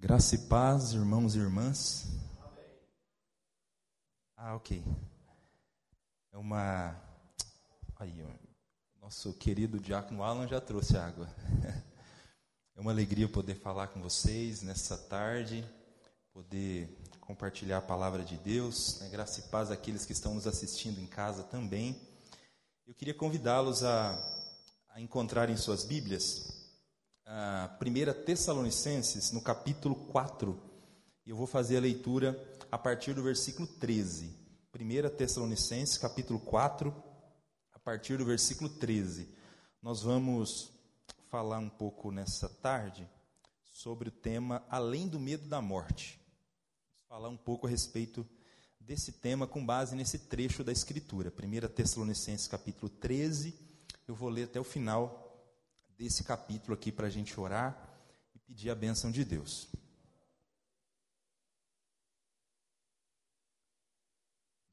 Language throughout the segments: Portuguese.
Graça e paz, irmãos e irmãs. Ah, ok. É uma. Aí, nosso querido diácono Alan já trouxe água. É uma alegria poder falar com vocês nessa tarde, poder compartilhar a palavra de Deus. Né? Graça e paz àqueles que estão nos assistindo em casa também. Eu queria convidá-los a, a encontrar em suas Bíblias a 1 Tessalonicenses, no capítulo 4. E eu vou fazer a leitura a partir do versículo 13. 1 Tessalonicenses, capítulo 4, a partir do versículo 13. Nós vamos falar um pouco nessa tarde sobre o tema Além do Medo da Morte. Vamos falar um pouco a respeito desse tema com base nesse trecho da Escritura. 1 Tessalonicenses, capítulo 13. Eu vou ler até o final desse capítulo aqui para a gente orar e pedir a bênção de Deus.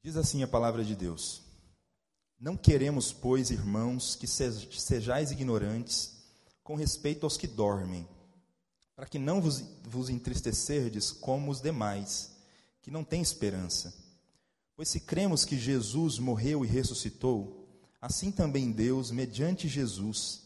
Diz assim a palavra de Deus: Não queremos, pois, irmãos, que sejais ignorantes com respeito aos que dormem, para que não vos, vos entristecerdes como os demais, que não têm esperança. Pois se cremos que Jesus morreu e ressuscitou, assim também Deus, mediante Jesus,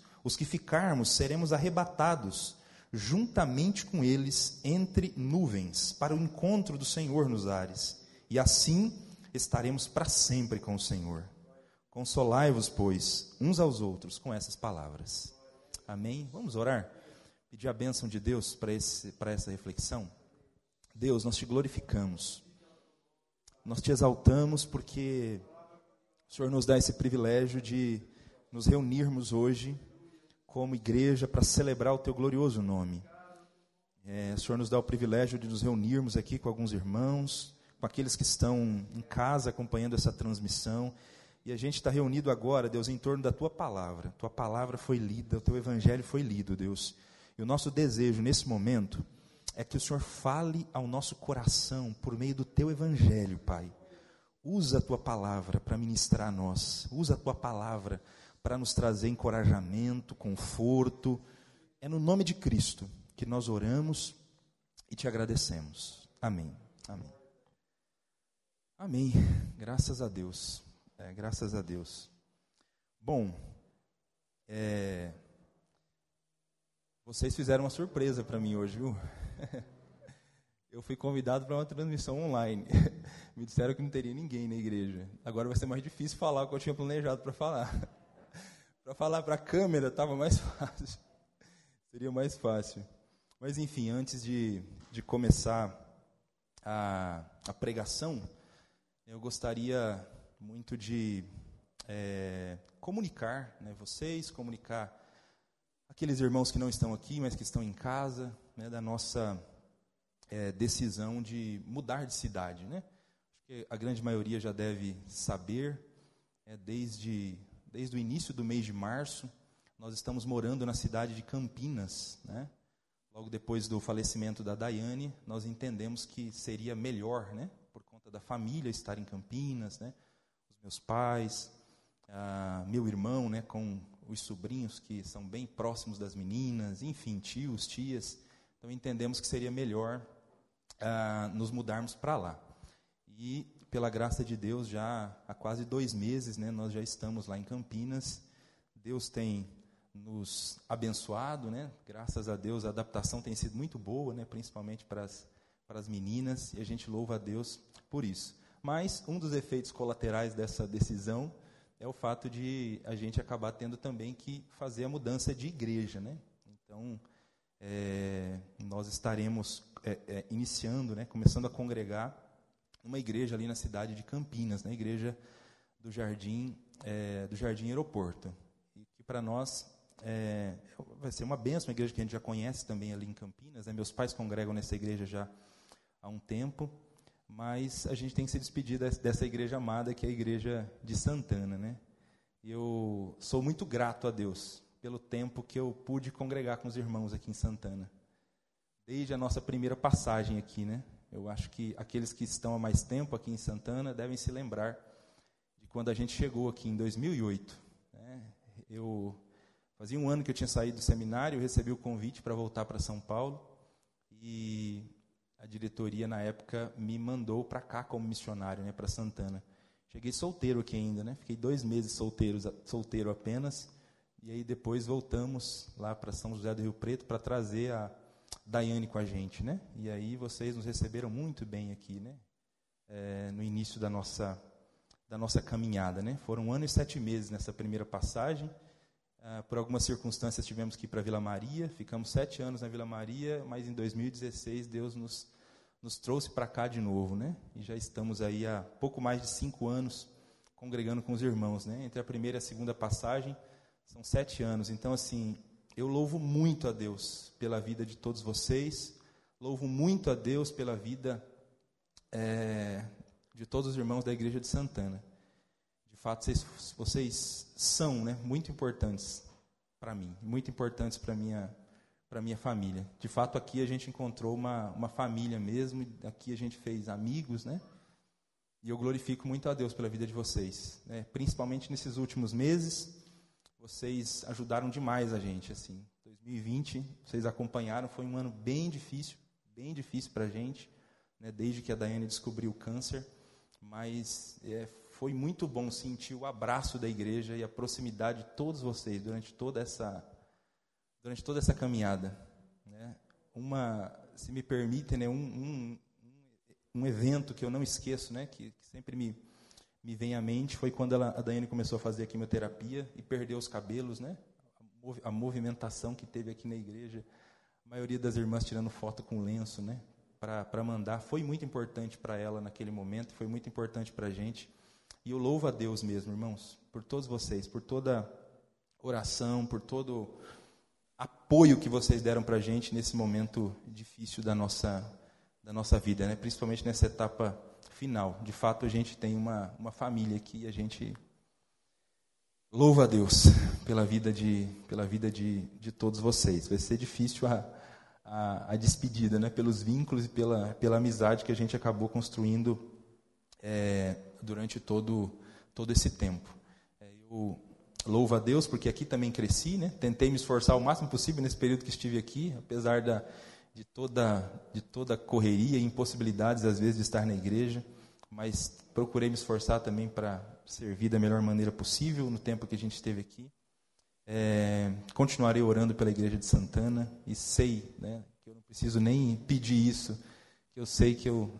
os que ficarmos seremos arrebatados juntamente com eles entre nuvens para o encontro do Senhor nos ares, e assim estaremos para sempre com o Senhor. Consolai-vos, pois, uns aos outros com essas palavras. Amém? Vamos orar? Pedir a bênção de Deus para, essa reflexão. Deus, nós te glorificamos, nós te exaltamos porque o Senhor nos dá esse privilégio de nos reunirmos hoje como igreja para celebrar o teu glorioso nome. É, o Senhor nos dá o privilégio de nos reunirmos aqui com alguns irmãos, com aqueles que estão em casa acompanhando essa transmissão. E a gente está reunido agora, Deus, em torno da tua palavra. Tua palavra foi lida, o teu evangelho foi lido, Deus. E o nosso desejo nesse momento é que o Senhor fale ao nosso coração por meio do teu evangelho, Pai. Usa a tua palavra para ministrar a nós. Usa a tua palavra para nos trazer encorajamento, conforto. É no nome de Cristo que nós oramos e te agradecemos. Amém. Amém. Amém. Graças a Deus. É, graças a Deus. Bom, é, vocês fizeram uma surpresa para mim hoje, viu? Eu fui convidado para uma transmissão online. Me disseram que não teria ninguém na igreja. Agora vai ser mais difícil falar o que eu tinha planejado para falar. Para falar para a câmera estava mais fácil. Seria mais fácil. Mas, enfim, antes de, de começar a, a pregação, eu gostaria muito de é, comunicar, né, vocês, comunicar aqueles irmãos que não estão aqui, mas que estão em casa, né, da nossa é, decisão de mudar de cidade. Né? Acho que a grande maioria já deve saber, é, desde desde o início do mês de março. Nós estamos morando na cidade de Campinas, né? Logo depois do falecimento da Daiane, nós entendemos que seria melhor, né, por conta da família estar em Campinas, né, os meus pais, meu irmão, né, com os sobrinhos que são bem próximos das meninas, enfim, tios, tias. Então entendemos que seria melhor ah, nos mudarmos para lá. E pela graça de Deus, já há quase dois meses, né, nós já estamos lá em Campinas. Deus tem nos abençoado, né? Graças a Deus, a adaptação tem sido muito boa, né? Principalmente para as, para as meninas, e a gente louva a Deus por isso. Mas um dos efeitos colaterais dessa decisão é o fato de a gente acabar tendo também que fazer a mudança de igreja, né? Então, é, nós estaremos é, é, iniciando, né? Começando a congregar uma igreja ali na cidade de Campinas, na igreja do Jardim, é, do Jardim Aeroporto. E que para nós é, vai ser uma benção, uma igreja que a gente já conhece também ali em Campinas. Né? Meus pais congregam nessa igreja já há um tempo, mas a gente tem que se despedir dessa igreja amada, que é a igreja de Santana. Né? Eu sou muito grato a Deus pelo tempo que eu pude congregar com os irmãos aqui em Santana. Desde a nossa primeira passagem aqui, né? Eu acho que aqueles que estão há mais tempo aqui em Santana devem se lembrar de quando a gente chegou aqui em 2008. Né? Eu fazia um ano que eu tinha saído do seminário, eu recebi o convite para voltar para São Paulo e a diretoria na época me mandou para cá como missionário, né, para Santana. Cheguei solteiro aqui ainda, né? Fiquei dois meses solteiro, solteiro apenas. E aí depois voltamos lá para São José do Rio Preto para trazer a Daiane com a gente, né? E aí vocês nos receberam muito bem aqui, né? É, no início da nossa da nossa caminhada, né? Foram um ano e sete meses nessa primeira passagem. Ah, por algumas circunstâncias tivemos que ir para Vila Maria. Ficamos sete anos na Vila Maria, mas em 2016 Deus nos nos trouxe para cá de novo, né? E já estamos aí há pouco mais de cinco anos congregando com os irmãos, né? Entre a primeira e a segunda passagem são sete anos. Então, assim, eu louvo muito a Deus pela vida de todos vocês, louvo muito a Deus pela vida é, de todos os irmãos da Igreja de Santana. De fato, vocês, vocês são né, muito importantes para mim, muito importantes para minha minha família. De fato, aqui a gente encontrou uma, uma família mesmo, aqui a gente fez amigos, né? E eu glorifico muito a Deus pela vida de vocês, né? principalmente nesses últimos meses. Vocês ajudaram demais a gente, assim. 2020, vocês acompanharam, foi um ano bem difícil, bem difícil para a gente, né? desde que a Daiane descobriu o câncer. Mas é, foi muito bom sentir o abraço da igreja e a proximidade de todos vocês durante toda essa durante toda essa caminhada. Né? Uma, se me permitem, né, um, um, um, evento que eu não esqueço, né, que, que, sempre me, me vem à mente, foi quando ela, a Daiane começou a fazer a quimioterapia e perdeu os cabelos, né? A, movimentação que teve aqui na igreja, a maioria das irmãs tirando foto com lenço, né? Para mandar, foi muito importante para ela naquele momento, foi muito importante para a gente. E eu louvo a Deus mesmo, irmãos, por todos vocês, por toda oração, por todo apoio que vocês deram para a gente nesse momento difícil da nossa, da nossa vida, né? principalmente nessa etapa final. De fato, a gente tem uma, uma família aqui e a gente louva a Deus pela vida de, pela vida de, de todos vocês. Vai ser difícil a, a, a despedida, né? pelos vínculos e pela, pela amizade que a gente acabou construindo é, durante todo, todo esse tempo. É, eu louvo a Deus, porque aqui também cresci, né? Tentei me esforçar o máximo possível nesse período que estive aqui, apesar da, de, toda, de toda correria e impossibilidades, às vezes, de estar na igreja, mas procurei me esforçar também para servir da melhor maneira possível no tempo que a gente esteve aqui. É, continuarei orando pela igreja de Santana e sei, né, que eu não preciso nem pedir isso, que eu sei que eu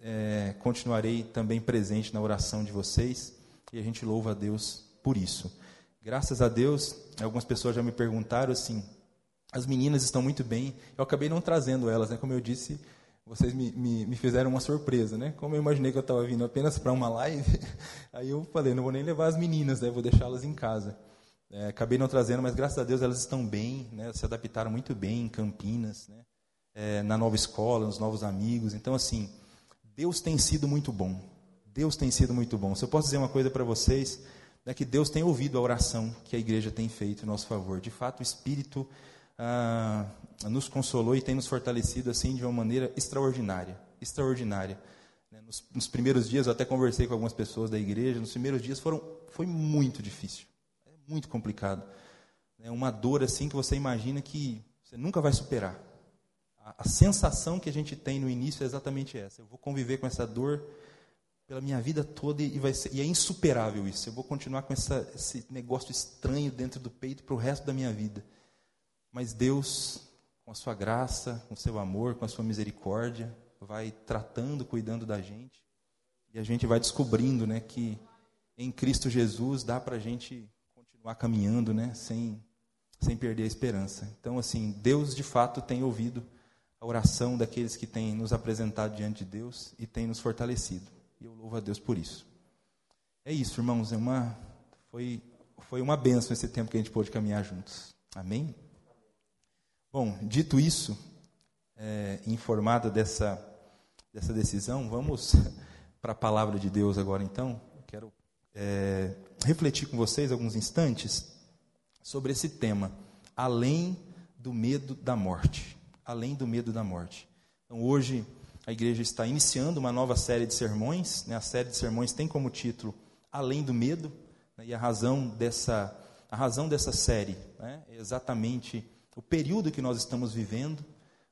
é, continuarei também presente na oração de vocês e a gente louva a Deus por isso. Graças a Deus, algumas pessoas já me perguntaram assim: as meninas estão muito bem. Eu acabei não trazendo elas, né? Como eu disse, vocês me, me, me fizeram uma surpresa, né? Como eu imaginei que eu estava vindo apenas para uma live, aí eu falei: não vou nem levar as meninas, né? Vou deixá-las em casa. É, acabei não trazendo, mas graças a Deus elas estão bem, né? Se adaptaram muito bem em Campinas, né? É, na nova escola, nos novos amigos. Então, assim, Deus tem sido muito bom. Deus tem sido muito bom. Se eu posso dizer uma coisa para vocês, é que Deus tem ouvido a oração que a igreja tem feito em nosso favor. De fato, o Espírito ah, nos consolou e tem nos fortalecido assim de uma maneira extraordinária, extraordinária. Né, nos, nos, primeiros dias, eu até conversei com algumas pessoas da igreja. Nos primeiros dias foram, foi muito difícil, é muito complicado. É uma dor assim que você imagina que você nunca vai superar. A, a sensação que a gente tem no início é exatamente essa. Eu vou conviver com essa dor pela minha vida toda e, vai ser, e é insuperável isso. Eu vou continuar com essa, esse negócio estranho dentro do peito para o resto da minha vida. Mas Deus, com a sua graça, com o seu amor, com a sua misericórdia, vai tratando, cuidando da gente. E a gente vai descobrindo né, que em Cristo Jesus dá para a gente continuar caminhando né, sem, sem perder a esperança. Então, assim, Deus de fato tem ouvido a oração daqueles que têm nos apresentado diante de Deus e tem nos fortalecido. E eu louvo a Deus por isso. É isso, irmãos. É uma, foi, foi uma benção esse tempo que a gente pôde caminhar juntos. Amém? Bom, dito isso, é, informado dessa, dessa decisão, vamos para a palavra de Deus agora então. Quero é, refletir com vocês alguns instantes sobre esse tema, além do medo da morte. Além do medo da morte. Então, hoje, a igreja está iniciando uma nova série de sermões. Né? A série de sermões tem como título Além do Medo. Né? E a razão dessa, a razão dessa série né? é exatamente o período que nós estamos vivendo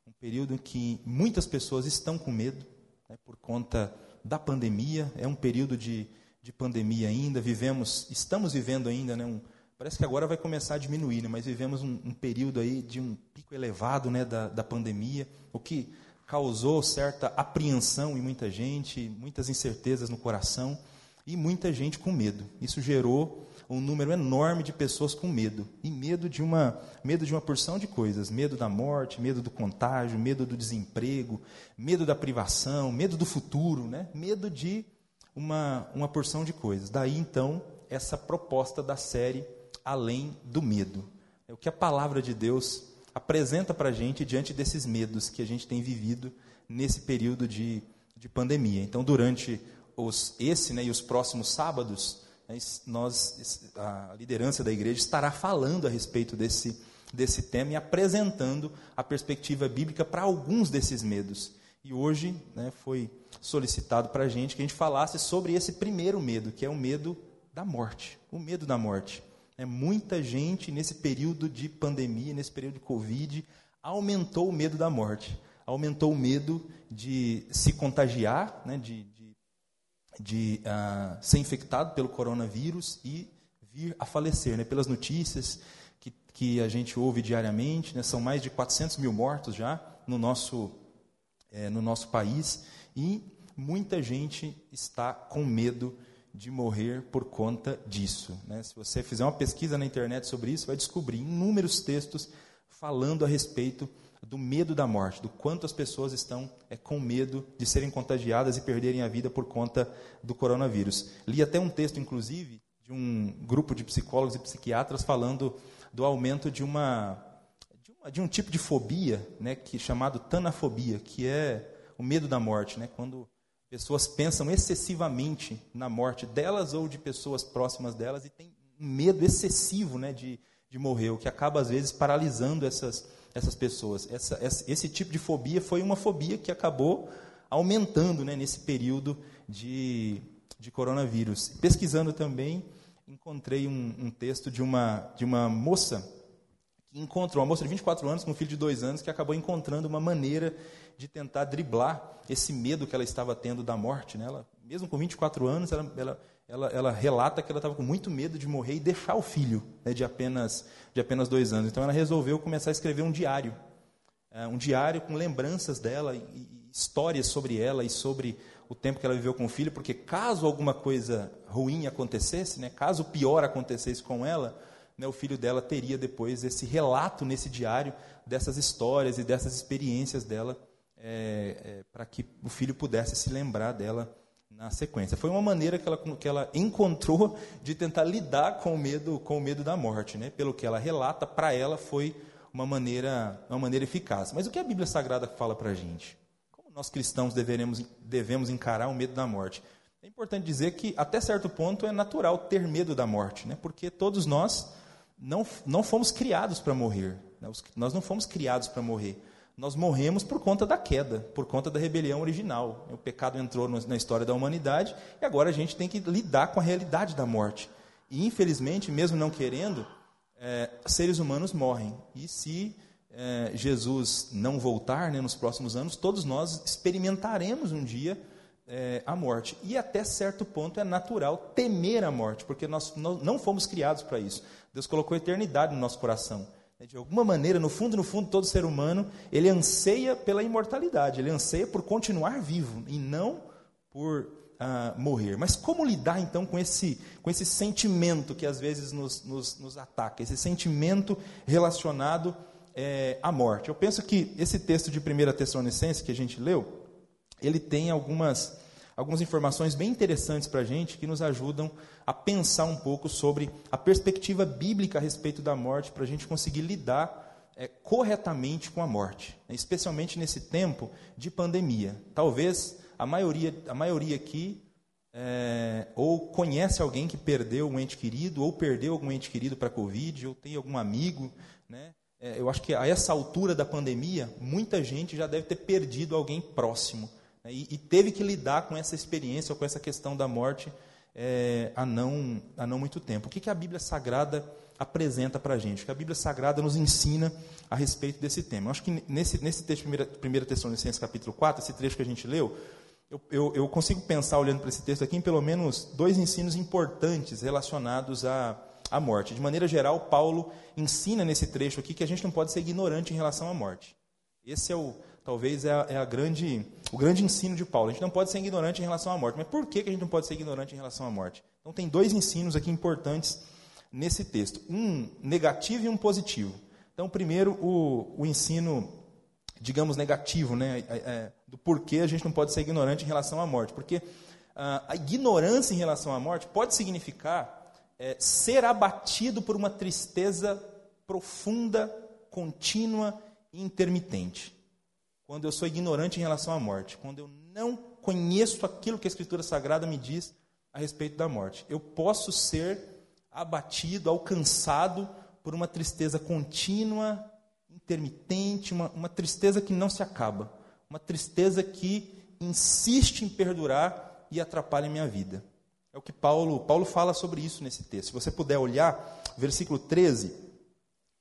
um período em que muitas pessoas estão com medo né? por conta da pandemia. É um período de, de pandemia ainda. Vivemos, estamos vivendo ainda né? um, Parece que agora vai começar a diminuir, né? mas vivemos um, um, período aí de um pico elevado né, da, da pandemia, o que causou certa apreensão em muita gente, muitas incertezas no coração e muita gente com medo. Isso gerou um número enorme de pessoas com medo e medo de uma medo de uma porção de coisas, medo da morte, medo do contágio, medo do desemprego, medo da privação, medo do futuro, né? Medo de uma uma porção de coisas. Daí então essa proposta da série além do medo. É o que a palavra de Deus apresenta para a gente diante desses medos que a gente tem vivido nesse período de, de pandemia. Então, durante os, esse né, e os próximos sábados, nós, a liderança da igreja estará falando a respeito desse, desse tema e apresentando a perspectiva bíblica para alguns desses medos. E hoje né, foi solicitado para a gente que a gente falasse sobre esse primeiro medo, que é o medo da morte. O medo da morte. É, muita gente, nesse período de pandemia, nesse período de Covid, aumentou o medo da morte, aumentou o medo de se contagiar, né, de, de, de uh, ser infectado pelo coronavírus e vir a falecer. Né, pelas notícias que, que a gente ouve diariamente, né, são mais de 400 mil mortos já no nosso, é, no nosso país e muita gente está com medo de morrer por conta disso. Né? Se você fizer uma pesquisa na internet sobre isso, vai descobrir inúmeros textos falando a respeito do medo da morte, do quanto as pessoas estão é, com medo de serem contagiadas e perderem a vida por conta do coronavírus. Li até um texto, inclusive, de um grupo de psicólogos e psiquiatras falando do aumento de uma de, uma, de um tipo de fobia, né, que chamado tanafobia, que é o medo da morte, né, quando Pessoas pensam excessivamente na morte delas ou de pessoas próximas delas e têm um medo excessivo né, de, de morrer, o que acaba, às vezes, paralisando essas, essas pessoas. Essa, esse tipo de fobia foi uma fobia que acabou aumentando né, nesse período de, de coronavírus. Pesquisando também, encontrei um, um texto de uma, de uma moça que encontrou, uma moça de 24 anos com um filho de dois anos, que acabou encontrando uma maneira de tentar driblar esse medo que ela estava tendo da morte. Né? Ela, mesmo com 24 anos, ela, ela, ela, ela relata que ela estava com muito medo de morrer e deixar o filho né, de, apenas, de apenas dois anos. Então ela resolveu começar a escrever um diário. É, um diário com lembranças dela e, e histórias sobre ela e sobre o tempo que ela viveu com o filho, porque caso alguma coisa ruim acontecesse, né, caso pior acontecesse com ela, né, o filho dela teria depois esse relato nesse diário dessas histórias e dessas experiências dela é, é, para que o filho pudesse se lembrar dela na sequência. Foi uma maneira que ela, que ela encontrou de tentar lidar com o medo, com o medo da morte, né? Pelo que ela relata, para ela foi uma maneira, uma maneira eficaz. Mas o que a Bíblia Sagrada fala para a gente? Como nós cristãos deveremos, devemos encarar o medo da morte? É importante dizer que até certo ponto é natural ter medo da morte, né? Porque todos nós não, não fomos criados para morrer. Né? Nós não fomos criados para morrer nós morremos por conta da queda, por conta da rebelião original. O pecado entrou na história da humanidade e agora a gente tem que lidar com a realidade da morte. E, infelizmente, mesmo não querendo, é, seres humanos morrem. E se é, Jesus não voltar né, nos próximos anos, todos nós experimentaremos um dia é, a morte. E até certo ponto é natural temer a morte, porque nós não fomos criados para isso. Deus colocou eternidade no nosso coração. Né, de alguma maneira, no fundo, no fundo, todo ser humano, ele anseia pela imortalidade, ele anseia por continuar vivo e não por ah, morrer. Mas como lidar então com esse, com esse sentimento que às vezes nos, nos, nos ataca, esse sentimento relacionado é, à morte? Eu penso que esse texto de 1 Tessalonicenses que a gente leu, ele tem algumas, algumas informações bem interessantes para a gente que nos ajudam a pensar um pouco sobre a perspectiva bíblica a respeito da morte, para a gente conseguir lidar é, corretamente com a morte, né? especialmente nesse tempo de pandemia. Talvez a maioria, a maioria aqui é, ou conhece alguém que perdeu um ente querido, ou perdeu algum ente querido para a Covid, ou tem algum amigo. Né? É, eu acho que a essa altura da pandemia, muita gente já deve ter perdido alguém próximo. Né? E, e, teve que lidar com essa experiência, com essa questão da morte, é, há, não, há não muito tempo. O que, que a Bíblia Sagrada apresenta para a gente? O que a Bíblia Sagrada nos ensina a respeito desse tema? Eu acho que nesse, nesse texto, 1 Tessalonicenses capítulo 4, esse trecho que a gente leu, eu, eu, eu consigo pensar, olhando para esse texto aqui, em pelo menos dois ensinos importantes relacionados à, à morte. De maneira geral, Paulo ensina nesse trecho aqui que a gente não pode ser ignorante em relação à morte. Esse é o, talvez é, a, é a grande, o grande ensino de Paulo. A gente não pode ser ignorante em relação à morte. Mas por que, que a gente não pode ser ignorante em relação à morte? Então, tem dois ensinos aqui importantes nesse texto: um negativo e um positivo. Então, primeiro, o, o ensino digamos, negativo, né, é, é, do porquê a gente não pode ser ignorante em relação à morte. Porque ah, a ignorância em relação à morte pode significar é, ser abatido por uma tristeza profunda, contínua e intermitente. Quando eu sou ignorante em relação à morte, quando eu não conheço aquilo que a Escritura Sagrada me diz a respeito da morte, eu posso ser abatido, alcançado por uma tristeza contínua intermitente, uma, uma tristeza que não se acaba, uma tristeza que insiste em perdurar e atrapalha a minha vida. É o que Paulo, Paulo fala sobre isso nesse texto. Se você puder olhar, versículo 13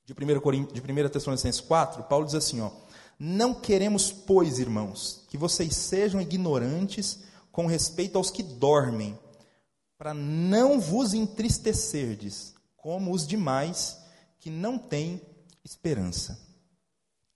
de 1, Corim, de 1 Tessalonicenses 4, Paulo diz assim: ó, Não queremos, pois, irmãos, que vocês sejam ignorantes com respeito aos que dormem, para não vos entristecerdes, como os demais que não têm esperança.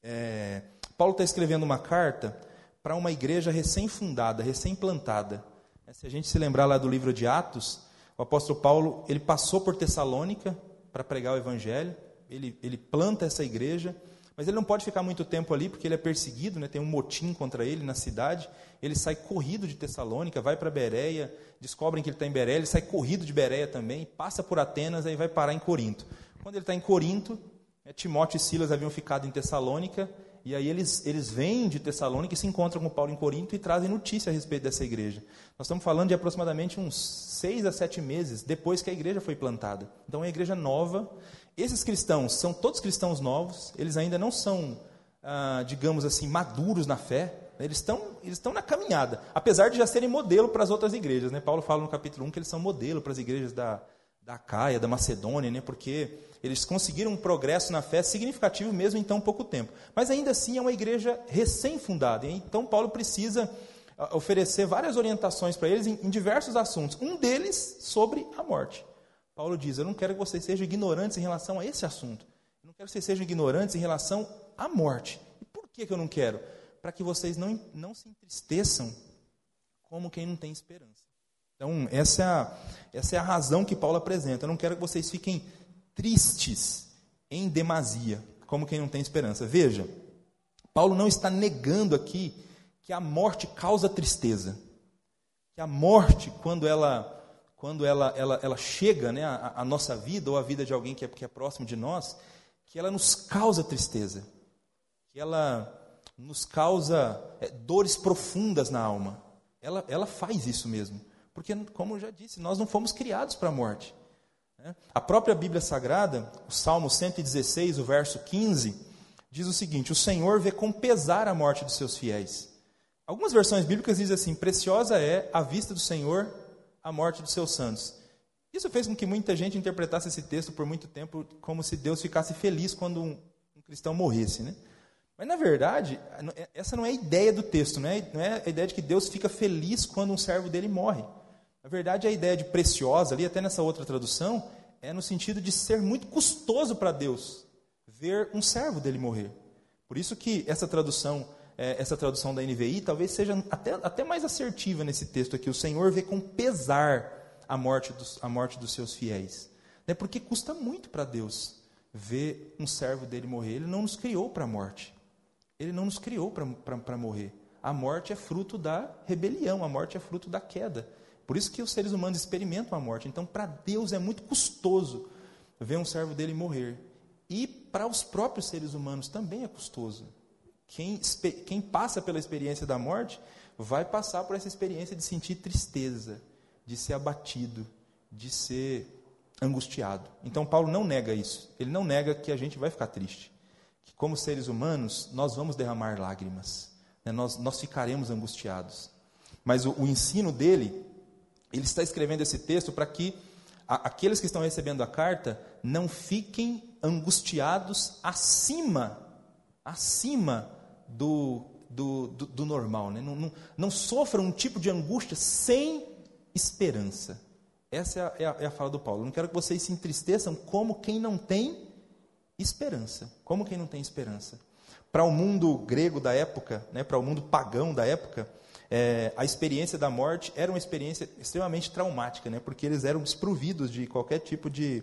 É, Paulo está escrevendo uma carta para uma igreja recém-fundada, recém-plantada. É, se a gente se lembrar lá do livro de Atos, o apóstolo Paulo ele passou por Tessalônica para pregar o evangelho, ele, ele planta essa igreja, mas ele não pode ficar muito tempo ali porque ele é perseguido, né, tem um motim contra ele na cidade. Ele sai corrido de Tessalônica, vai para Bereia, descobrem que ele está em Bereia, ele sai corrido de Bereia também, passa por Atenas e vai parar em Corinto. Quando ele está em Corinto, é, Timóteo e Silas haviam ficado em Tessalônica, e aí eles, eles vêm de Tessalônica e se encontram com Paulo em Corinto e trazem notícia a respeito dessa igreja. Nós estamos falando de aproximadamente uns seis a sete meses depois que a igreja foi plantada. Então é uma igreja nova. Esses cristãos são todos cristãos novos, eles ainda não são, ah, digamos assim, maduros na fé. Eles estão, eles estão na caminhada, apesar de já serem modelo para as outras igrejas. Né? Paulo fala no capítulo 1 que eles são modelo para as igrejas da, da Caia, da Macedônia, né? porque eles conseguiram um progresso na fé significativo mesmo em tão pouco tempo. Mas ainda assim é uma igreja recém-fundada. Então Paulo precisa ah, oferecer várias orientações para eles em, em diversos assuntos. Um deles sobre a morte. Paulo diz: Eu não quero que vocês sejam ignorantes em relação a esse assunto. Eu não quero que vocês sejam ignorantes em relação à morte. E por que, que eu não quero? Para que vocês não, não se entristeçam como quem não tem esperança. Então, essa é, a, essa é a razão que Paulo apresenta. Eu não quero que vocês fiquem tristes em demasia, como quem não tem esperança. Veja, Paulo não está negando aqui que a morte causa tristeza. Que a morte, quando ela quando ela, ela, ela chega né, à, nossa vida, ou à vida de alguém que é, que é próximo de nós, que ela nos causa tristeza. Que ela nos causa é, dores profundas na alma. Ela, ela faz isso mesmo. Porque, como eu já disse, nós não fomos criados para a morte. Né? A própria Bíblia Sagrada, o Salmo 116, o verso 15, diz o seguinte: O Senhor vê com pesar a morte dos seus fiéis. Algumas versões bíblicas dizem assim: Preciosa é a vista do Senhor a morte dos seus santos. Isso fez com que muita gente interpretasse esse texto por muito tempo como se Deus ficasse feliz quando um, um cristão morresse, né? Mas na verdade, é, essa não é a ideia do texto, não é, não é a ideia de que Deus fica feliz quando um servo dele morre. Na verdade, a ideia de preciosa ali, até nessa outra tradução, é no sentido de ser muito custoso para Deus ver um servo dele morrer. Por isso que essa tradução, é, essa tradução da NVI, talvez seja até, até mais assertiva nesse texto aqui. O Senhor vê com pesar a morte dos, a morte dos seus fiéis. Né? Porque custa muito para Deus ver um servo dele morrer. Ele não nos criou para a morte. Ele não nos criou para morrer. A morte é fruto da rebelião, a morte é fruto da queda. Por isso que os seres humanos experimentam a morte. Então, para Deus é muito custoso ver um servo dele morrer. E para os próprios seres humanos também é custoso. Quem, quem passa pela experiência da morte vai passar por essa experiência de sentir tristeza, de ser abatido, de ser angustiado. Então, Paulo não nega isso. Ele não nega que a gente vai ficar triste. Que, como seres humanos, nós vamos derramar lágrimas. Né? Nós, nós ficaremos angustiados. Mas o, o ensino dele, ele está escrevendo esse texto para que a, aqueles que estão recebendo a carta não fiquem angustiados acima, acima do, do, do, do normal. Né? Não, não, não sofram um tipo de angústia sem esperança. Essa é a, é, a, é a, fala do Paulo. Não quero que vocês se entristeçam como quem não tem esperança. Como quem não tem esperança. Para o mundo grego da época, né, para o mundo pagão da época, é, a experiência da morte era uma experiência extremamente traumática, né, porque eles eram desprovidos de qualquer tipo de,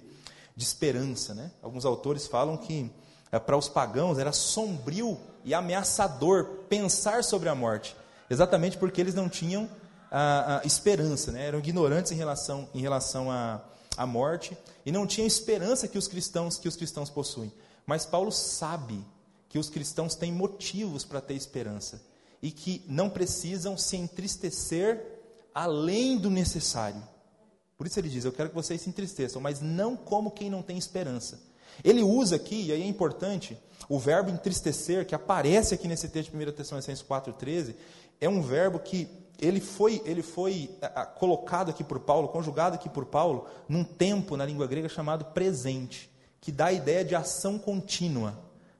de esperança. Né? Alguns autores falam que para os pagãos era sombrio e ameaçador pensar sobre a morte, exatamente porque eles não tinham a, a esperança, né? eram ignorantes em relação, em relação à, à morte e não tinham esperança que os cristãos que os cristãos possuem. Mas Paulo sabe que os cristãos têm motivos para ter esperança e que não precisam se entristecer além do necessário. Por isso ele diz: Eu quero que vocês se entristeçam, mas não como quem não tem esperança. Ele usa aqui, e aí é importante, o verbo entristecer, que aparece aqui nesse texto de 1 Tessalonicenses 4,13, é um verbo que ele foi, ele foi colocado aqui por Paulo, conjugado aqui por Paulo, num tempo na língua grega chamado presente, que dá a ideia de ação contínua,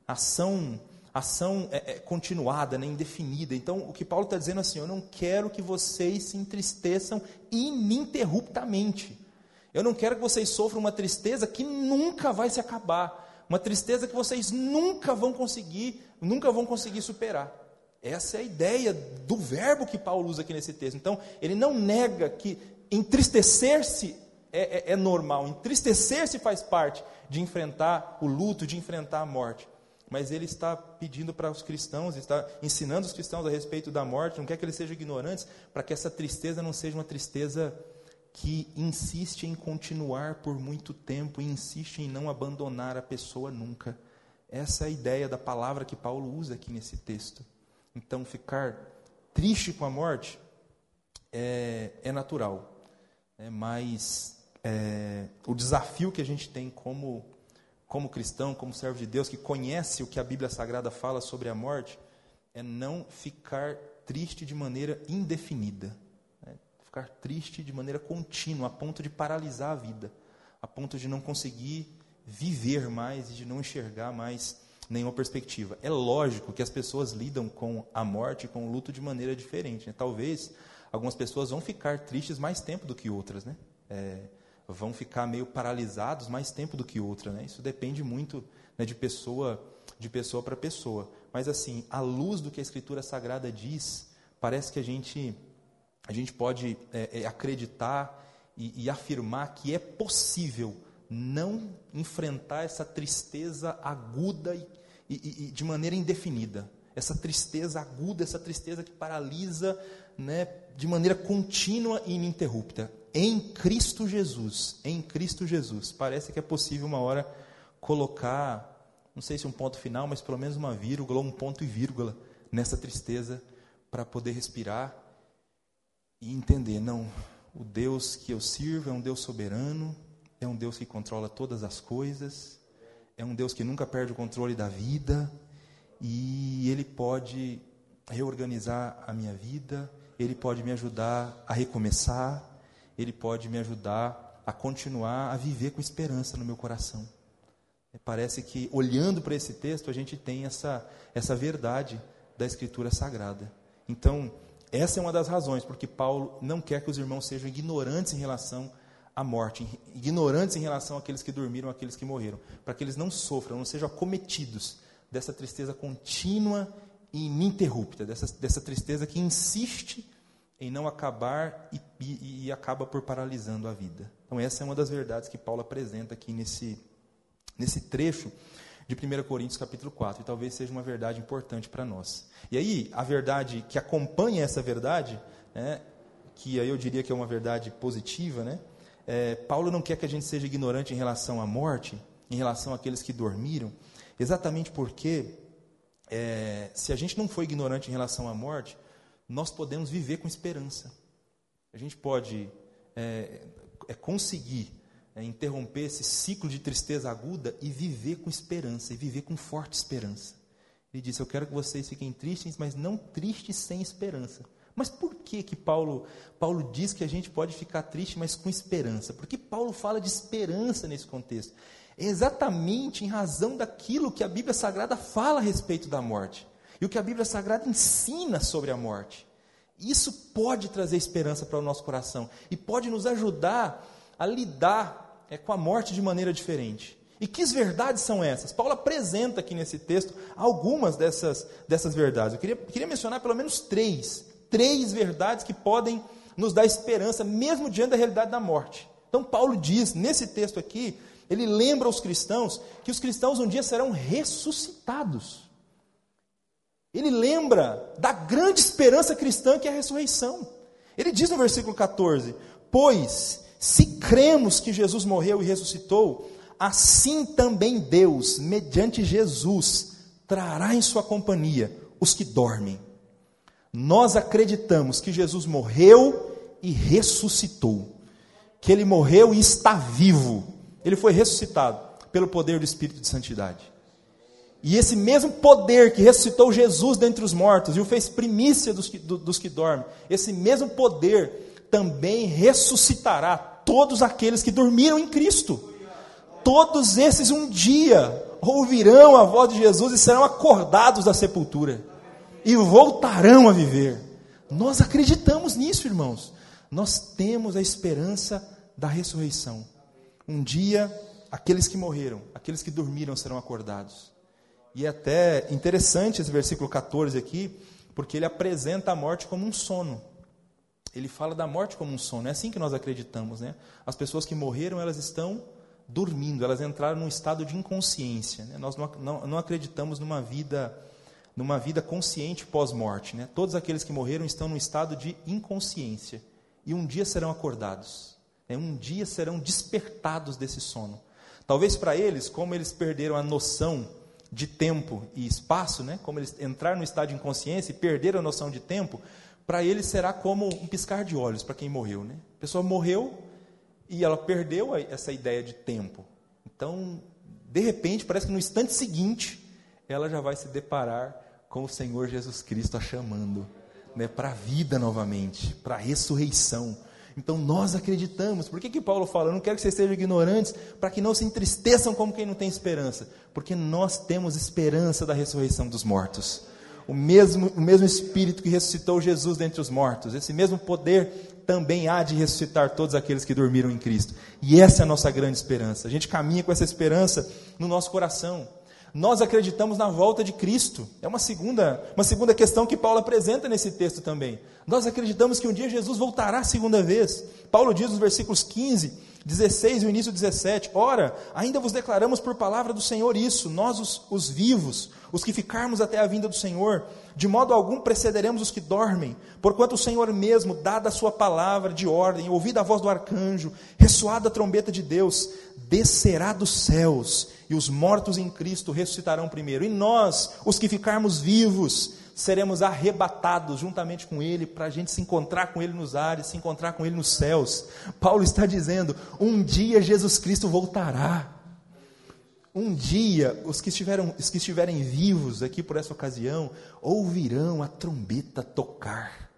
ação ação é, é, continuada, né, indefinida. Então, o que Paulo está dizendo assim: eu não quero que vocês se entristeçam ininterruptamente. Eu não quero que vocês sofram uma tristeza que nunca vai se acabar, uma tristeza que vocês nunca vão conseguir, nunca vão conseguir superar. Essa é a ideia do verbo que Paulo usa aqui nesse texto. Então, ele não nega que entristecer-se é, é, é normal, entristecer-se faz parte de enfrentar o luto, de enfrentar a morte. Mas ele está pedindo para os cristãos, está ensinando os cristãos a respeito da morte, não quer que eles sejam ignorantes, para que essa tristeza não seja uma tristeza que insiste em continuar por muito tempo e insiste em não abandonar a pessoa nunca. Essa é a ideia da palavra que Paulo usa aqui nesse texto. Então, ficar triste com a morte é, é natural, é, mas é, o desafio que a gente tem como, como cristão, como servo de Deus, que conhece o que a Bíblia Sagrada fala sobre a morte, é não ficar triste de maneira indefinida ficar triste de maneira contínua, a ponto de paralisar a vida, a ponto de não conseguir viver mais e de não enxergar mais nenhuma perspectiva. É lógico que as pessoas lidam com a morte, com o luto de maneira diferente. Né? Talvez algumas pessoas vão ficar tristes mais tempo do que outras, né? É, vão ficar meio paralisados mais tempo do que outras, né? Isso depende muito né, de pessoa de pessoa para pessoa. Mas assim, à luz do que a Escritura Sagrada diz, parece que a gente a gente pode é, é, acreditar e, e afirmar que é possível não enfrentar essa tristeza aguda e, e, e, de maneira indefinida. Essa tristeza aguda, essa tristeza que paralisa né, de maneira contínua e ininterrupta. Em Cristo Jesus, em Cristo Jesus. Parece que é possível uma hora colocar, não sei se um ponto final, mas pelo menos uma vírgula, um ponto e vírgula nessa tristeza para poder respirar e entender, não, o Deus que eu sirvo é um Deus soberano, é um Deus que controla todas as coisas, é um Deus que nunca perde o controle da vida, e Ele pode reorganizar a minha vida, Ele pode me ajudar a recomeçar, Ele pode me ajudar a continuar a viver com esperança no meu coração. Parece que, olhando para esse texto, a gente tem essa, essa verdade da Escritura Sagrada. Então, essa é uma das razões porque Paulo não quer que os irmãos sejam ignorantes em relação à morte, ignorantes em relação àqueles que dormiram, àqueles que morreram, para que eles não sofram, não sejam acometidos dessa tristeza contínua e ininterrupta, dessa, dessa tristeza que insiste em não acabar e, e, e, acaba por paralisando a vida. Então, essa é uma das verdades que Paulo apresenta aqui nesse, nesse trecho de 1 Coríntios capítulo 4, e talvez seja uma verdade importante para nós. E aí, a verdade que acompanha essa verdade, né, que aí eu diria que é uma verdade positiva, né, é, Paulo não quer que a gente seja ignorante em relação à morte, em relação àqueles que dormiram, exatamente porque é, se a gente não for ignorante em relação à morte, nós podemos viver com esperança. A gente pode é, é conseguir é, interromper esse ciclo de tristeza aguda e viver com esperança, e viver com forte esperança. Ele disse: Eu quero que vocês fiquem tristes, mas não tristes sem esperança. Mas por que que Paulo, Paulo diz que a gente pode ficar triste, mas com esperança? Porque Paulo fala de esperança nesse contexto. É exatamente em razão daquilo que a Bíblia Sagrada fala a respeito da morte. E o que a Bíblia Sagrada ensina sobre a morte. Isso pode trazer esperança para o nosso coração e pode nos ajudar a lidar é, com a morte de maneira diferente. E que verdades são essas? Paulo apresenta aqui nesse texto algumas dessas, dessas verdades. Eu queria, queria mencionar pelo menos três. Três verdades que podem nos dar esperança, mesmo diante da realidade da morte. Então, Paulo diz, nesse texto aqui, ele lembra aos cristãos que os cristãos um dia serão ressuscitados. Ele lembra da grande esperança cristã que é a ressurreição. Ele diz no versículo 14: Pois se cremos que Jesus morreu e ressuscitou, assim também Deus, mediante Jesus, trará em sua companhia os que dormem. Nós acreditamos que Jesus morreu e ressuscitou, que ele morreu e está vivo. Ele foi ressuscitado pelo poder do Espírito de Santidade. E esse mesmo poder que ressuscitou Jesus dentre os mortos e o fez primícia dos que, do, dos que dormem, esse mesmo poder também ressuscitará todos aqueles que dormiram em Cristo. Todos esses um dia ouvirão a voz de Jesus e serão acordados da sepultura e voltarão a viver. Nós acreditamos nisso, irmãos. Nós temos a esperança da ressurreição. Um dia, aqueles que morreram, aqueles que dormiram serão acordados. E é até interessante esse versículo 14 aqui, porque ele apresenta a morte como um sono ele fala da morte como um sono. É assim que nós acreditamos, né? As pessoas que morreram, elas estão dormindo, elas entraram num estado de inconsciência. Né? Nós não, não, não, acreditamos numa vida, numa vida consciente pós-morte. Né? Todos aqueles que morreram estão num estado de inconsciência e um dia serão acordados. Né? Um dia serão despertados desse sono. Talvez para eles, como eles perderam a noção de tempo e espaço, né? como eles entraram no estado de inconsciência e perderam a noção de tempo, para ele será como um piscar de olhos para quem morreu. Né? A pessoa morreu e ela perdeu essa ideia de tempo. Então, de repente, parece que no instante seguinte, ela já vai se deparar com o Senhor Jesus Cristo a chamando né, para a vida novamente, para a ressurreição. Então nós acreditamos. Por que, que Paulo fala? Eu não quero que vocês sejam ignorantes, para que não se entristeçam como quem não tem esperança. Porque nós temos esperança da ressurreição dos mortos o mesmo, o mesmo Espírito que ressuscitou Jesus dentre os mortos, esse mesmo poder também há de ressuscitar todos aqueles que dormiram em Cristo. E essa é a nossa grande esperança. A gente caminha com essa esperança no nosso coração. Nós acreditamos na volta de Cristo. É uma segunda, uma segunda questão que Paulo apresenta nesse texto também. Nós acreditamos que um dia Jesus voltará a segunda vez. Paulo diz nos versículos 15 16 e o início 17: Ora, ainda vos declaramos por palavra do Senhor isso, nós os, os, vivos, os que ficarmos até a vinda do Senhor, de modo algum precederemos os que dormem, porquanto o Senhor mesmo, dada a sua palavra de ordem, ouvida a voz do arcanjo, ressoada a trombeta de Deus, descerá dos céus, e os mortos em Cristo ressuscitarão primeiro, e nós, os que ficarmos vivos, seremos arrebatados juntamente com Ele, para a gente se encontrar com Ele nos ares, se encontrar com Ele nos céus. Paulo está dizendo: um dia Jesus Cristo voltará. Um dia, os que, estiveram, os que estiverem vivos aqui por essa ocasião, ouvirão a trombeta tocar,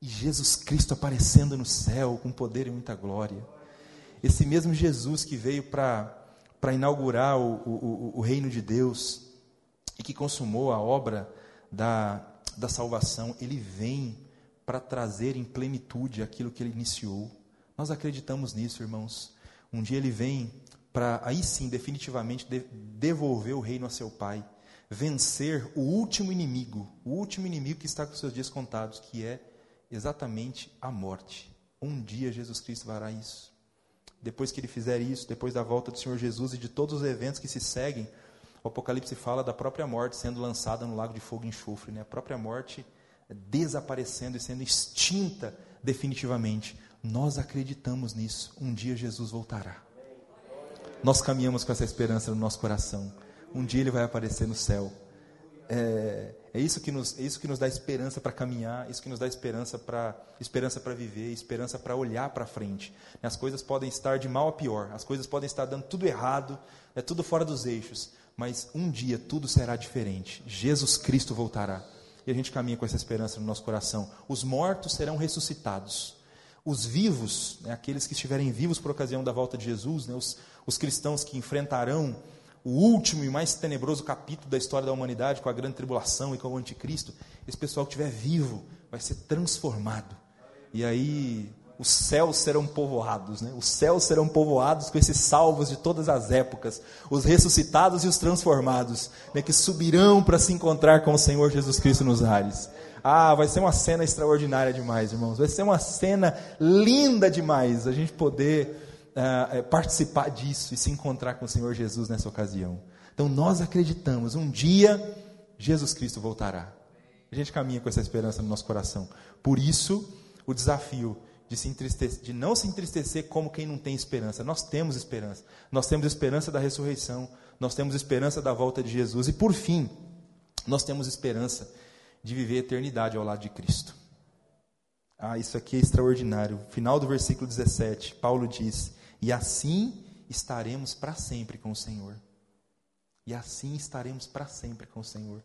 e Jesus Cristo aparecendo no céu com poder e muita glória. Esse mesmo Jesus que veio para inaugurar o, o, o reino de Deus e que consumou a obra da, da salvação, ele vem para trazer em plenitude aquilo que ele iniciou. Nós acreditamos nisso, irmãos. Um dia ele vem para, aí sim, definitivamente, de, devolver o reino a seu Pai, vencer o último inimigo, o último inimigo que está com seus dias contados, que é exatamente a morte. Um dia Jesus Cristo fará isso. Depois que ele fizer isso, depois da volta do Senhor Jesus e de todos os eventos que se seguem, o Apocalipse fala da própria morte sendo lançada no lago de fogo e enxofre, né? a própria morte desaparecendo e sendo extinta definitivamente. Nós acreditamos nisso. Um dia Jesus voltará. Nós caminhamos com essa esperança no nosso coração. Um dia ele vai aparecer no céu. É, é isso que nos, é isso que nos dá esperança para caminhar, isso que nos dá esperança para esperança para viver, esperança para olhar para frente. As coisas podem estar de mal a pior, as coisas podem estar dando tudo errado, é tudo fora dos eixos, mas um dia tudo será diferente. Jesus Cristo voltará. E a gente caminha com essa esperança no nosso coração. Os mortos serão ressuscitados. Os vivos, né, aqueles que estiverem vivos por ocasião da volta de Jesus, né, os, os cristãos que enfrentarão o último e mais tenebroso capítulo da história da humanidade, com a grande tribulação e com o anticristo, esse pessoal que estiver vivo vai ser transformado. E aí os céus serão povoados, né? os céus serão povoados com esses salvos de todas as épocas, os ressuscitados e os transformados, né? que subirão para se encontrar com o Senhor Jesus Cristo nos ares. Ah, vai ser uma cena extraordinária demais, irmãos. Vai ser uma cena linda demais a gente poder uh, participar disso e se encontrar com o Senhor Jesus nessa ocasião. Então nós acreditamos, um dia Jesus Cristo voltará. A gente caminha com essa esperança no nosso coração. Por isso, o desafio de, de não se entristecer como quem não tem esperança. Nós temos esperança. Nós temos esperança da ressurreição. Nós temos esperança da volta de Jesus. E por fim, nós temos esperança de viver a eternidade ao lado de Cristo. Ah, isso aqui é extraordinário. Final do versículo 17, Paulo diz: e assim estaremos para sempre com o Senhor. E assim estaremos para sempre com o Senhor.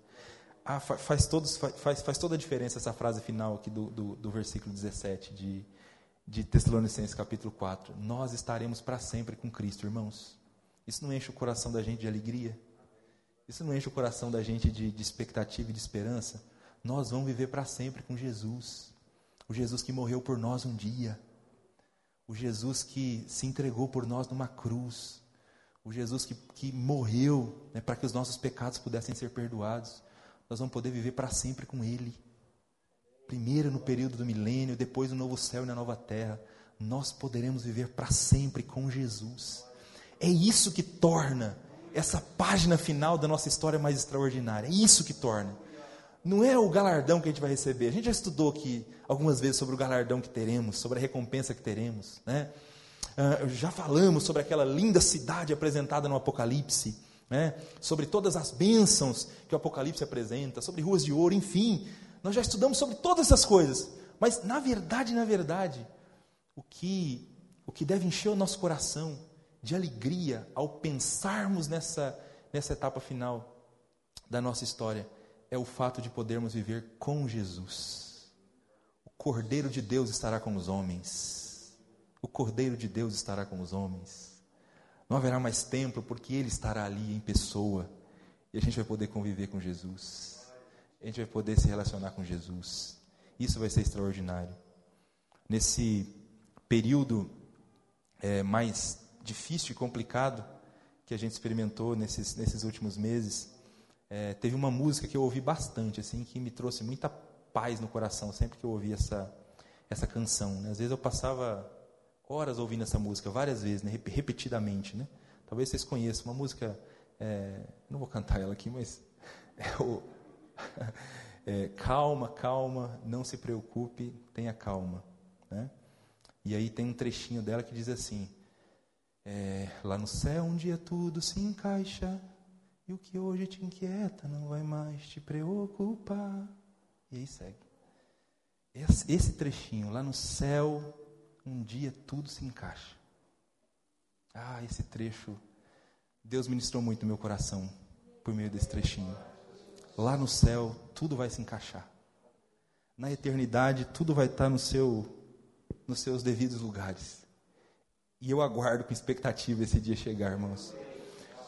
Ah, faz, todos, faz, faz toda a diferença essa frase final aqui do, do, do versículo 17 de, de Tessalonicenses capítulo 4. Nós estaremos para sempre com Cristo, irmãos. Isso não enche o coração da gente de alegria? Isso não enche o coração da gente de, de expectativa e de esperança? Nós vamos viver para sempre com Jesus. O Jesus que morreu por nós um dia o Jesus que se entregou por nós numa cruz, o Jesus que, que morreu né, para que os nossos pecados pudessem ser perdoados, nós vamos poder viver para sempre com Ele. Primeiro no período do milênio, depois no novo céu e na nova terra, nós poderemos viver para sempre com Jesus. É isso que torna essa página final da nossa história mais extraordinária. É isso que torna não é o galardão que a gente vai receber. A gente já estudou aqui algumas vezes sobre o galardão que teremos, sobre a recompensa que teremos. Né? Uh, já falamos sobre aquela linda cidade apresentada no Apocalipse, né? sobre todas as bênçãos que o Apocalipse apresenta, sobre ruas de ouro, enfim. Nós já estudamos sobre todas essas coisas. Mas, na verdade, na verdade, o que, o que deve encher o nosso coração de alegria ao pensarmos nessa, nessa etapa final da nossa história é o fato de podermos viver com Jesus. O Cordeiro de Deus estará com os homens. O Cordeiro de Deus estará com os homens. Não haverá mais templo, porque Ele estará ali em pessoa. E a gente vai poder conviver com Jesus. A gente vai poder se relacionar com Jesus. Isso vai ser extraordinário. Nesse período é, mais difícil e complicado que a gente experimentou nesses, nesses últimos meses, é, teve uma música que eu ouvi bastante, assim, que me trouxe muita paz no coração sempre que eu ouvi essa, essa canção. Né? Às vezes eu passava horas ouvindo essa música, várias vezes, né? repetidamente. Né? Talvez vocês conheçam uma música, é, não vou cantar ela aqui, mas é o, é, calma, calma, não se preocupe, tenha calma. Né? E aí tem um trechinho dela que diz assim: é, lá no céu um dia tudo se encaixa e o que hoje te inquieta não vai mais te preocupar. E aí segue. Esse trechinho, lá no céu, um dia tudo se encaixa. Ah, esse trecho, Deus ministrou muito no meu coração por meio desse trechinho. Lá no céu, tudo vai se encaixar. Na eternidade, tudo vai estar no seu, nos seus devidos lugares. E eu aguardo com expectativa esse dia chegar, irmãos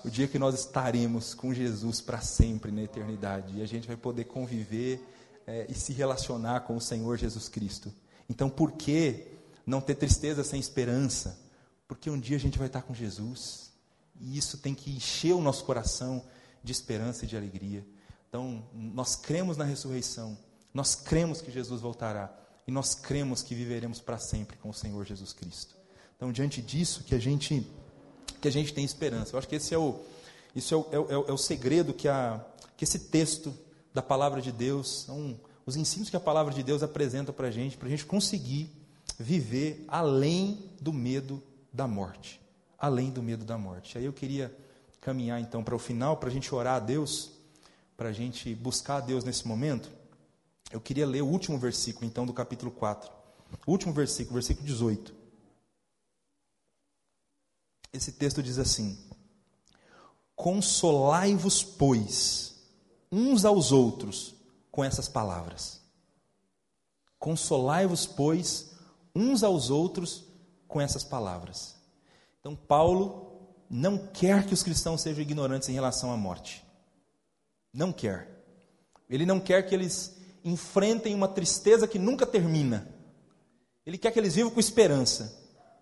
o dia que nós estaremos com Jesus para sempre na eternidade e a gente vai poder conviver é, e se relacionar com o Senhor Jesus Cristo. Então, por que não ter tristeza sem esperança? Porque um dia a gente vai estar com Jesus e isso tem que encher o nosso coração de esperança e de alegria. Então, nós cremos na ressurreição, nós cremos que Jesus voltará e nós cremos que viveremos para sempre com o Senhor Jesus Cristo. Então, diante disso, que a gente que a gente tem esperança. Eu acho que esse é o, Isso é o, é, é, é o segredo que, a, que esse texto da palavra de Deus, são os ensinos que a palavra de Deus apresenta para a gente, para a gente conseguir viver além do medo da morte. Além do medo da morte. Aí eu queria caminhar então para o final, para a gente orar a Deus, para a gente buscar a Deus nesse momento. Eu queria ler o último versículo então do capítulo 4. O último versículo, versículo 18. Esse texto diz assim: Consolai-vos, pois, uns aos outros com essas palavras. Consolai-vos, pois, uns aos outros com essas palavras. Então, Paulo não quer que os cristãos sejam ignorantes em relação à morte. Não quer. Ele não quer que eles enfrentem uma tristeza que nunca termina. Ele quer que eles vivam com esperança,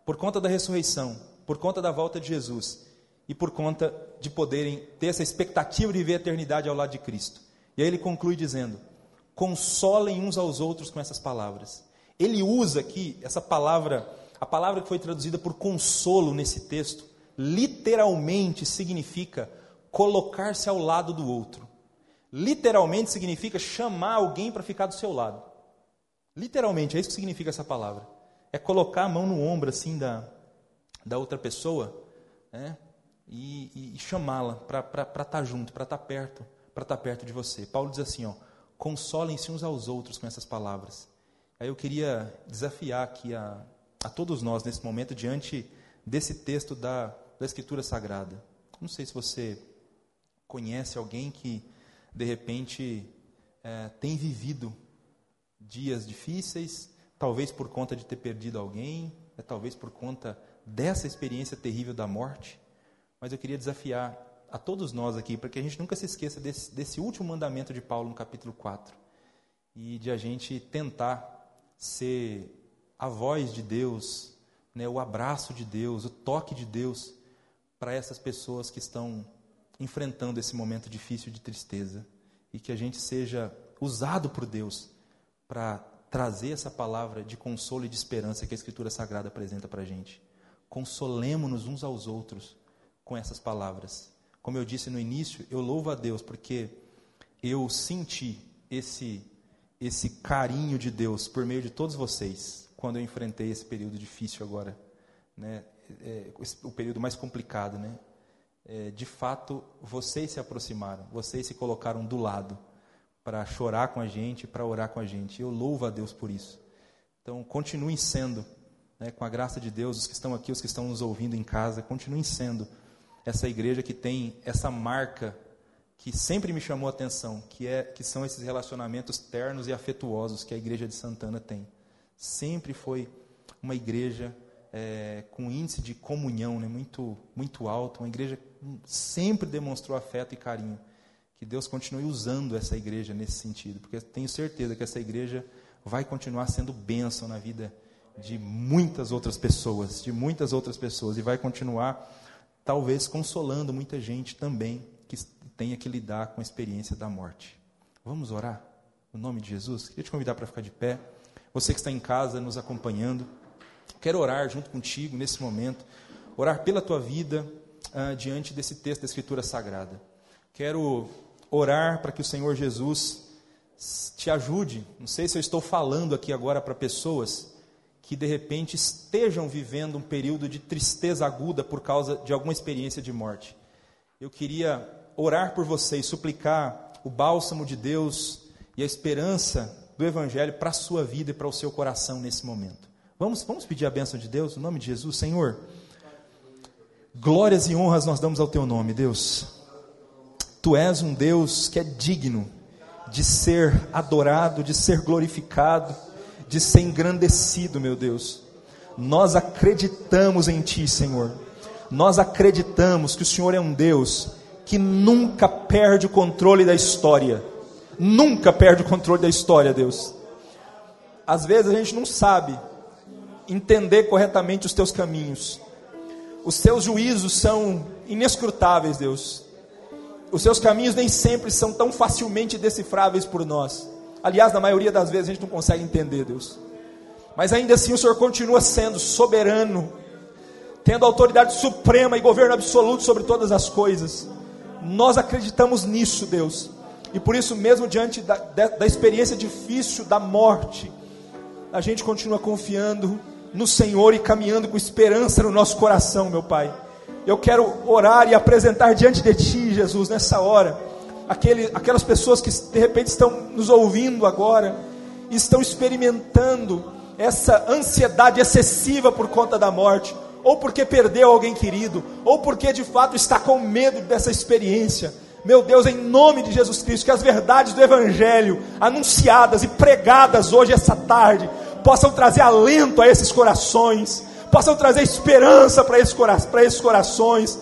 por conta da ressurreição, por conta da volta de Jesus e por conta de poderem ter essa expectativa de ver a eternidade ao lado de Cristo. E aí ele conclui dizendo: consolem uns aos outros com essas palavras. Ele usa aqui essa palavra, a palavra que foi traduzida por consolo nesse texto, literalmente significa colocar-se ao lado do outro. Literalmente significa chamar alguém para ficar do seu lado. Literalmente, é isso que significa essa palavra. É colocar a mão no ombro assim da, da outra pessoa né, e, e, e chamá-la para estar tá junto, para estar tá perto, para estar tá perto de você. Paulo diz assim: ó, consolem-se uns aos outros com essas palavras. Aí eu queria desafiar aqui a, a todos nós nesse momento, diante desse texto da, da Escritura Sagrada. Não sei se você conhece alguém que, de repente, é, tem vivido dias difíceis, talvez por conta de ter perdido alguém, é, talvez por conta dessa experiência terrível da morte. Mas eu queria desafiar a todos nós aqui, para que a gente nunca se esqueça desse, desse último mandamento de Paulo no capítulo 4. E de a gente tentar ser a voz de Deus, né, o abraço de Deus, o toque de Deus para essas pessoas que estão enfrentando esse momento difícil de tristeza. E que a gente seja usado por Deus para trazer essa palavra de consolo e de esperança que a Escritura Sagrada apresenta para a gente. Consolemos-nos uns aos outros com essas palavras. Como eu disse no início, eu louvo a Deus porque eu senti esse esse carinho de Deus por meio de todos vocês quando eu enfrentei esse período difícil agora, né? É, o período mais complicado, né? É, de fato, vocês se aproximaram, vocês se colocaram do lado para chorar com a gente, para orar com a gente. Eu louvo a Deus por isso. Então, continuem sendo, né, com a graça de Deus, os que estão aqui, os que estão nos ouvindo em casa, continuem sendo essa igreja que tem essa marca que sempre me chamou a atenção, que, é, que são esses relacionamentos ternos e afetuosos que a igreja de Santana tem. Sempre foi uma igreja é, com índice de comunhão né, muito, muito alto, uma igreja que sempre demonstrou afeto e carinho. Que Deus continue usando essa igreja nesse sentido, porque tenho certeza que essa igreja vai continuar sendo bênção na vida de muitas outras pessoas, de muitas outras pessoas, e vai continuar talvez consolando muita gente também que tenha que lidar com a experiência da morte. Vamos orar? No nome de Jesus? Queria te convidar para ficar de pé. Você que está em casa nos acompanhando, quero orar junto contigo nesse momento, orar pela tua vida uh, diante desse texto da Escritura Sagrada. Quero orar para que o Senhor Jesus te ajude. Não sei se eu estou falando aqui agora para pessoas que de repente estejam vivendo um período de tristeza aguda por causa de alguma experiência de morte. Eu queria orar por vocês, suplicar o bálsamo de Deus e a esperança do Evangelho para a sua vida e para o seu coração nesse momento. Vamos, vamos pedir a bênção de Deus, em nome de Jesus, Senhor. Glórias e honras nós damos ao teu nome, Deus. Tu és um Deus que é digno de ser adorado, de ser glorificado de ser engrandecido, meu Deus. Nós acreditamos em Ti, Senhor. Nós acreditamos que o Senhor é um Deus que nunca perde o controle da história. Nunca perde o controle da história, Deus. Às vezes a gente não sabe entender corretamente os teus caminhos. Os teus juízos são inescrutáveis, Deus. Os seus caminhos nem sempre são tão facilmente decifráveis por nós. Aliás, na maioria das vezes a gente não consegue entender, Deus. Mas ainda assim o Senhor continua sendo soberano, tendo autoridade suprema e governo absoluto sobre todas as coisas. Nós acreditamos nisso, Deus. E por isso, mesmo diante da, da experiência difícil da morte, a gente continua confiando no Senhor e caminhando com esperança no nosso coração, meu Pai. Eu quero orar e apresentar diante de Ti, Jesus, nessa hora, aquele, aquelas pessoas que de repente estão nos ouvindo agora, estão experimentando essa ansiedade excessiva por conta da morte, ou porque perdeu alguém querido, ou porque de fato está com medo dessa experiência. Meu Deus, em nome de Jesus Cristo, que as verdades do Evangelho, anunciadas e pregadas hoje, essa tarde, possam trazer alento a esses corações, possam trazer esperança para esses, para esses corações,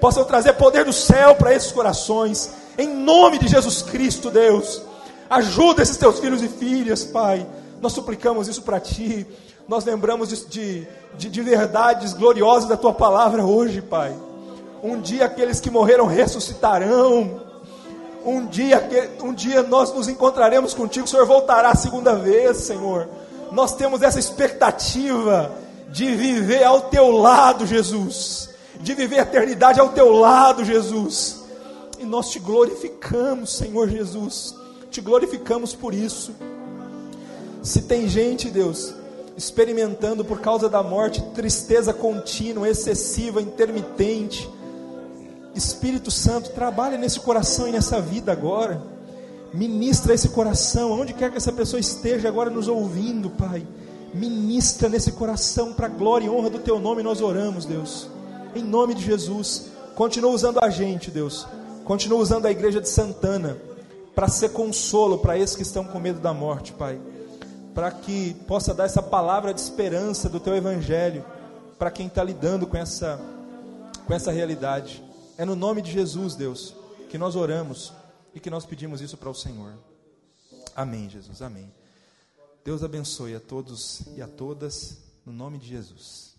possam trazer poder do céu para esses corações, em nome de Jesus Cristo, Deus. Ajuda esses teus filhos e filhas, Pai. Nós suplicamos isso para Ti. Nós lembramos de, de, de verdades gloriosas da Tua palavra hoje, Pai. Um dia aqueles que morreram ressuscitarão. Um dia, um dia nós nos encontraremos contigo. O Senhor voltará a segunda vez, Senhor nós temos essa expectativa de viver ao teu lado, Jesus, de viver a eternidade ao teu lado, Jesus. E nós te glorificamos, Senhor Jesus, te glorificamos por isso. Se tem gente, Deus, experimentando por causa da morte tristeza contínua, excessiva, intermitente, Espírito Santo, trabalha nesse coração e nessa vida agora. Ministra esse coração, onde quer que essa pessoa esteja agora nos ouvindo, Pai. Ministra nesse coração para a glória e honra do Teu nome, nós oramos, Deus. Em nome de Jesus. Continua usando a gente, Deus. Continua usando a igreja de Santana para ser consolo para esses que estão com medo da morte, Pai. Para que possa dar essa palavra de esperança do Teu Evangelho para quem está lidando com essa, com essa realidade. É no nome de Jesus, Deus, que nós oramos e que nós pedimos isso para o Senhor. Amém, Jesus, amém. Deus abençoe a todos e a todas, no nome de Jesus.